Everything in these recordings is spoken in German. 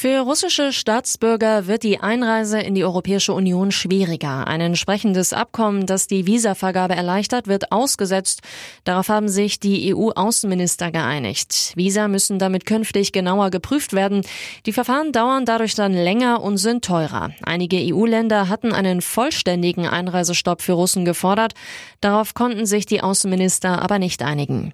Für russische Staatsbürger wird die Einreise in die Europäische Union schwieriger. Ein entsprechendes Abkommen, das die Visavergabe erleichtert, wird ausgesetzt. Darauf haben sich die EU-Außenminister geeinigt. Visa müssen damit künftig genauer geprüft werden. Die Verfahren dauern dadurch dann länger und sind teurer. Einige EU-Länder hatten einen vollständigen Einreisestopp für Russen gefordert. Darauf konnten sich die Außenminister aber nicht einigen.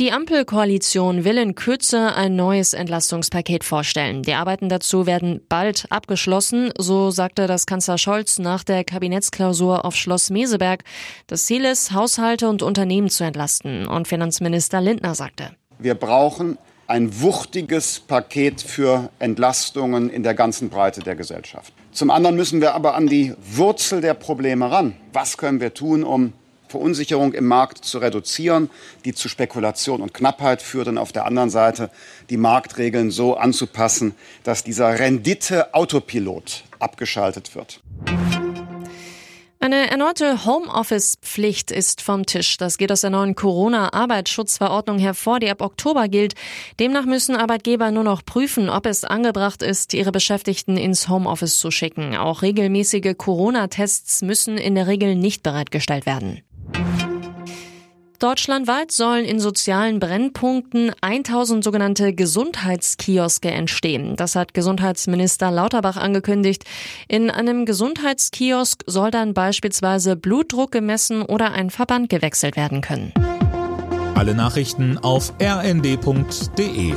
Die Ampelkoalition will in Kürze ein neues Entlastungspaket vorstellen. Die Arbeiten dazu werden bald abgeschlossen, so sagte das Kanzler Scholz nach der Kabinettsklausur auf Schloss Meseberg. Das Ziel ist, Haushalte und Unternehmen zu entlasten. Und Finanzminister Lindner sagte. Wir brauchen ein wuchtiges Paket für Entlastungen in der ganzen Breite der Gesellschaft. Zum anderen müssen wir aber an die Wurzel der Probleme ran. Was können wir tun, um Verunsicherung im Markt zu reduzieren, die zu Spekulation und Knappheit führt und auf der anderen Seite die Marktregeln so anzupassen, dass dieser Rendite-Autopilot abgeschaltet wird. Eine erneute Homeoffice-Pflicht ist vom Tisch. Das geht aus der neuen Corona-Arbeitsschutzverordnung hervor, die ab Oktober gilt. Demnach müssen Arbeitgeber nur noch prüfen, ob es angebracht ist, ihre Beschäftigten ins Homeoffice zu schicken. Auch regelmäßige Corona-Tests müssen in der Regel nicht bereitgestellt werden. Deutschlandweit sollen in sozialen Brennpunkten 1000 sogenannte Gesundheitskioske entstehen. Das hat Gesundheitsminister Lauterbach angekündigt. In einem Gesundheitskiosk soll dann beispielsweise Blutdruck gemessen oder ein Verband gewechselt werden können. Alle Nachrichten auf rnd.de